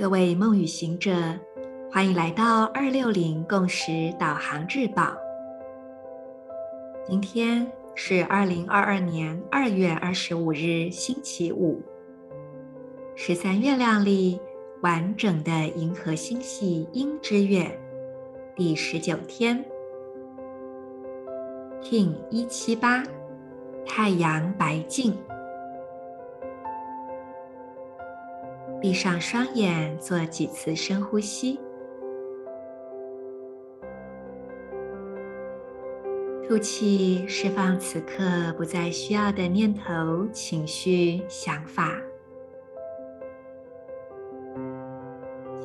各位梦与行者，欢迎来到二六零共识导航日报。今天是二零二二年二月二十五日，星期五，十三月亮历完整的银河星系鹰之月第十九天，King 一七八，太阳白镜。闭上双眼，做几次深呼吸，吐气，释放此刻不再需要的念头、情绪、想法。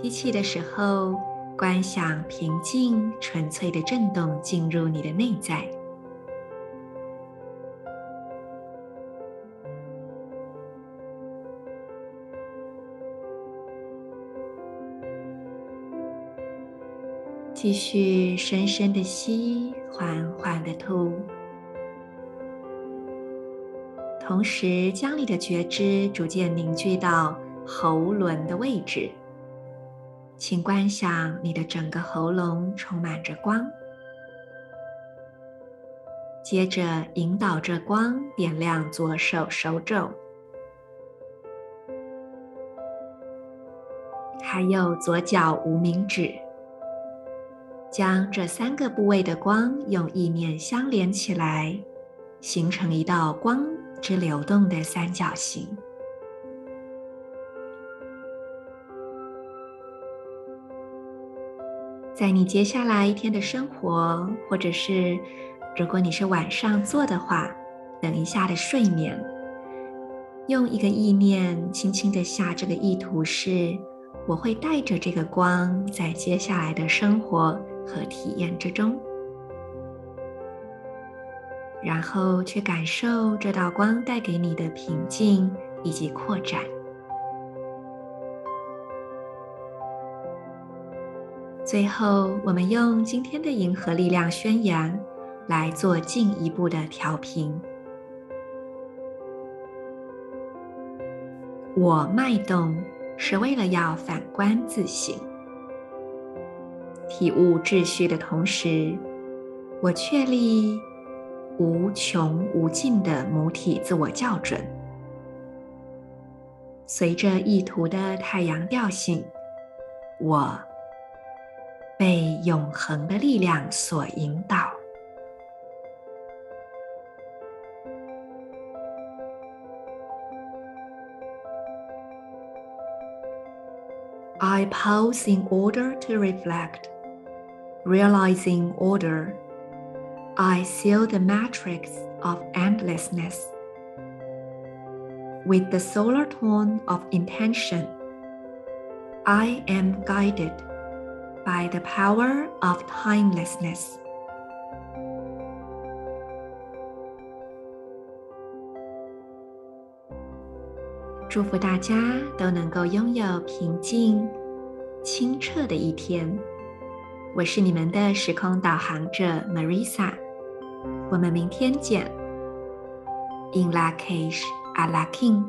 吸气的时候，观想平静、纯粹的震动进入你的内在。继续深深的吸，缓缓的吐，同时将你的觉知逐渐凝聚到喉轮的位置。请观想你的整个喉咙充满着光，接着引导着光点亮左手手肘，还有左脚无名指。将这三个部位的光用意念相连起来，形成一道光之流动的三角形。在你接下来一天的生活，或者是如果你是晚上做的话，等一下的睡眠，用一个意念轻轻的下这个意图是：我会带着这个光，在接下来的生活。和体验之中，然后去感受这道光带给你的平静以及扩展。最后，我们用今天的银河力量宣言来做进一步的调频。我脉动是为了要反观自省。体悟秩序的同时，我确立无穷无尽的母体自我校准。随着意图的太阳调性，我被永恒的力量所引导。I pause in order to reflect. Realizing order, I seal the matrix of endlessness. With the solar tone of intention, I am guided by the power of timelessness. 祝福大家都能够拥有平静、清澈的一天。 我是你们的时空导航者 Marisa，我们明天见。In la cage, a la king。